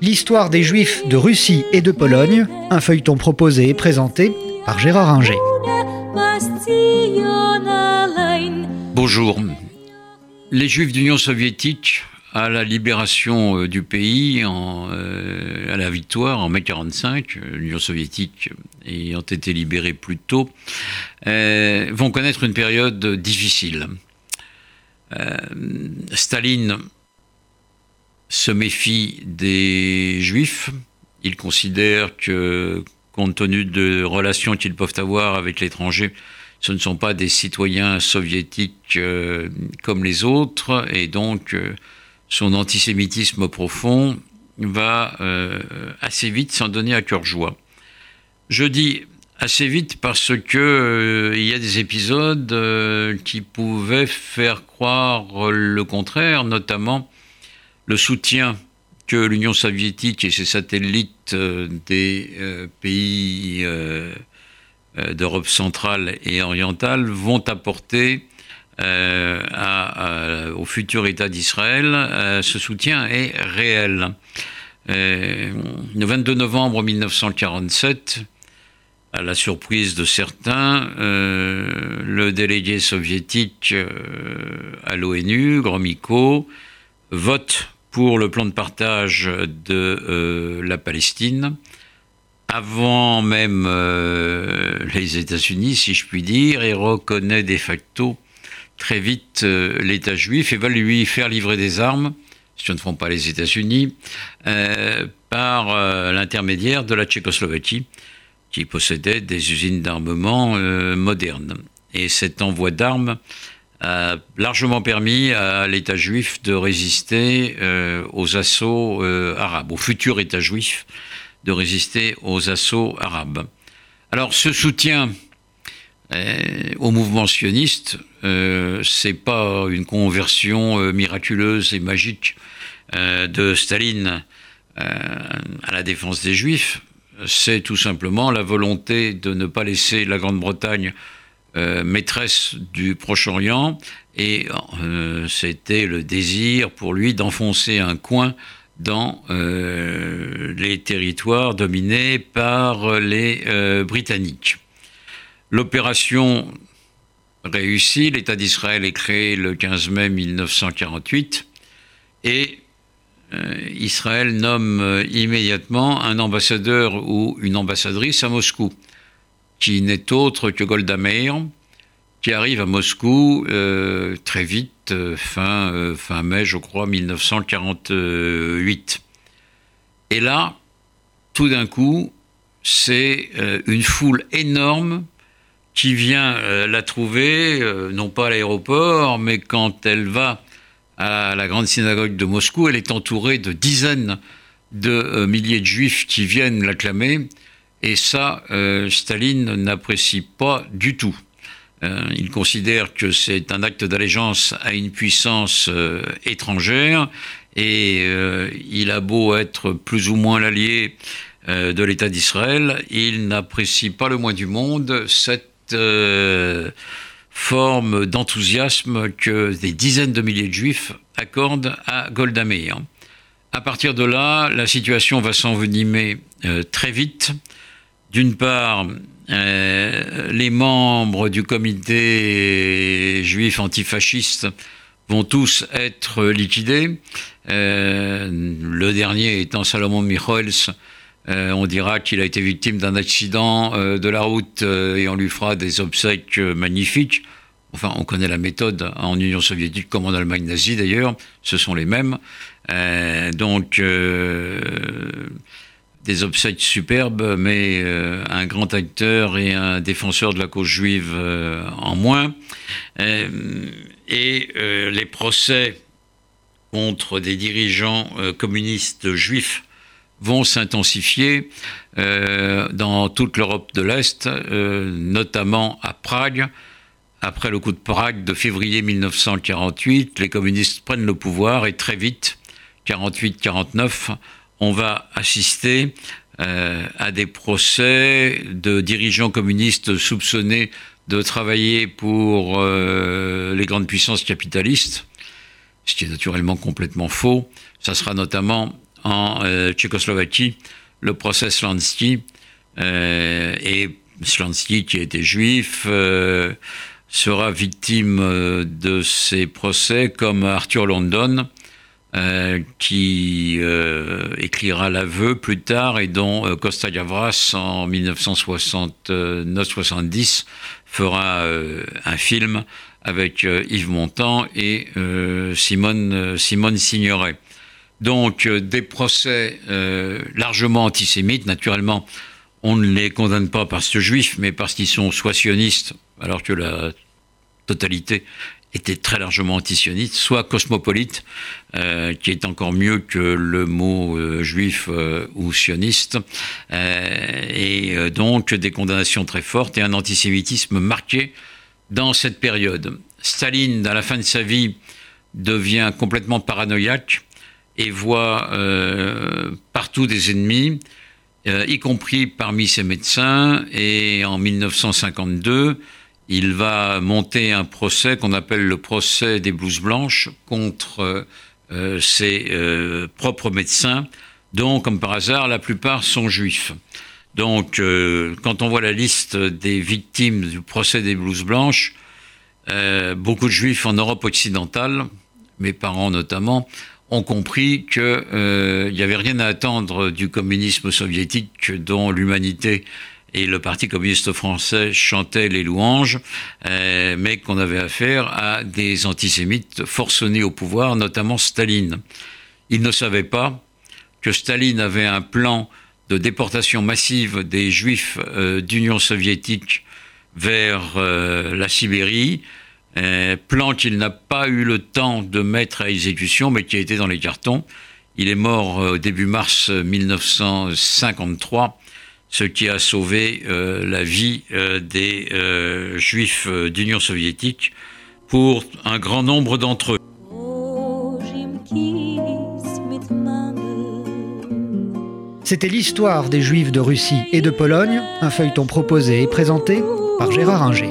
L'histoire des Juifs de Russie et de Pologne, un feuilleton proposé et présenté par Gérard Inger. Bonjour. Les Juifs d'Union soviétique à la libération euh, du pays, euh, à la victoire en mai 45, euh, l'Union soviétique ayant été libérée plus tôt, vont connaître une période difficile. Staline se méfie des juifs. Il considère que, compte tenu de relations qu'ils peuvent avoir avec l'étranger, ce ne sont pas des citoyens soviétiques comme les autres, et donc son antisémitisme profond va euh, assez vite s'en donner à cœur joie. Je dis assez vite parce que euh, il y a des épisodes euh, qui pouvaient faire croire le contraire, notamment le soutien que l'Union soviétique et ses satellites des pays d'Europe centrale et orientale vont apporter euh, au futur État d'Israël, euh, ce soutien est réel. Euh, le 22 novembre 1947, à la surprise de certains, le délégué soviétique à l'ONU, Gromyko, vote pour le plan de partage de la Palestine, avant même les États-Unis, si je puis dire, et reconnaît de facto très vite euh, l'État juif et va lui faire livrer des armes, si ce ne font pas les États-Unis, euh, par euh, l'intermédiaire de la Tchécoslovaquie, qui possédait des usines d'armement modernes. Et cet envoi d'armes a largement permis à l'État juif de résister aux assauts arabes, au futur État juif de résister aux assauts arabes. Alors ce soutien euh, au mouvement sioniste, euh, c'est pas une conversion euh, miraculeuse et magique de Staline à la défense des Juifs. C'est tout simplement la volonté de ne pas laisser la Grande-Bretagne maîtresse du Proche-Orient et c'était le désir pour lui d'enfoncer un coin dans les territoires dominés par les Britanniques. L'opération réussit, l'État d'Israël est créé le 15 mai 1948 et euh, Israël nomme euh, immédiatement un ambassadeur ou une ambassadrice à Moscou, qui n'est autre que Golda Meir, qui arrive à Moscou euh, très vite, fin, fin mai, je crois, 1948. Et là, tout d'un coup, c'est une foule énorme qui vient euh, la trouver, euh, non pas à l'aéroport, mais quand elle va à la grande synagogue de Moscou, elle est entourée de dizaines de euh, milliers de juifs qui viennent l'acclamer. Et ça, Staline n'apprécie pas du tout. il considère que c'est un acte d'allégeance à une puissance étrangère et il a beau être plus ou moins l'allié de l'État d'Israël, il n'apprécie pas le moins du monde cette euh, forme d'enthousiasme que des dizaines de milliers de juifs accordent à Golda Meir. À partir de là, la situation va s'envenimer euh, très vite. D'une part, euh, les membres du comité juif antifasciste vont tous être liquidés. le dernier étant Salomon Michoels, euh, on dira qu'il a été victime d'un accident euh, de la route euh, et on lui fera des obsèques magnifiques. Enfin, on connaît la méthode en Union soviétique comme en Allemagne nazie d'ailleurs, ce sont les mêmes. donc, des obsèques superbes, mais un grand acteur et un défenseur de la cause juive en moins. et les procès contre des dirigeants communistes juifs vont s'intensifier euh, dans toute l'Europe de l'Est, euh, notamment à Prague. Après le coup de Prague de février 1948, les communistes prennent le pouvoir et très vite, 48-49, on va assister euh, à des procès de dirigeants communistes soupçonnés de travailler pour les grandes puissances capitalistes ce qui est naturellement complètement faux. Ça sera notamment en Tchécoslovaquie le procès Slansky, et Slansky, qui était juif, sera victime de ces procès comme Arthur London, euh, qui euh, écrira l'aveu plus tard et dont euh, Costa Gavras en 1969-70 fera un film avec Yves Montand et Simone, Simone Signoret. Donc des procès largement antisémites, naturellement on ne les condamne pas parce que juifs, mais parce qu'ils sont soit sionistes, alors que la totalité était très largement antisioniste, soit cosmopolite, euh, qui est encore mieux que le mot euh, juif euh, ou sioniste, et donc des condamnations très fortes et un antisémitisme marqué dans cette période. Staline, à la fin de sa vie, devient complètement paranoïaque et voit partout des ennemis, y compris parmi ses médecins, et en 1952, il va monter un procès qu'on appelle le procès des blouses blanches contre euh, ses euh, propres médecins, dont, comme par hasard, la plupart sont juifs. Donc, euh, quand on voit la liste des victimes du procès des blouses blanches, beaucoup de juifs en Europe occidentale, mes parents notamment, ont compris qu'il n'y avait rien à attendre du communisme soviétique dont l'humanité et le Parti communiste français chantait les louanges, euh, mais qu'on avait affaire à des antisémites forcenés au pouvoir, notamment Staline. Ils ne savaient pas que Staline avait un plan de déportation massive des juifs euh, d'Union soviétique vers euh, la Sibérie, plan qu'il n'a pas eu le temps de mettre à exécution, mais qui a été dans les cartons. Il est mort au début mars 1953 ce qui a sauvé euh, la vie euh, des euh, juifs d'Union soviétique pour un grand nombre d'entre eux. C'était l'histoire des juifs de Russie et de Pologne, un feuilleton proposé et présenté par Gérard Inger.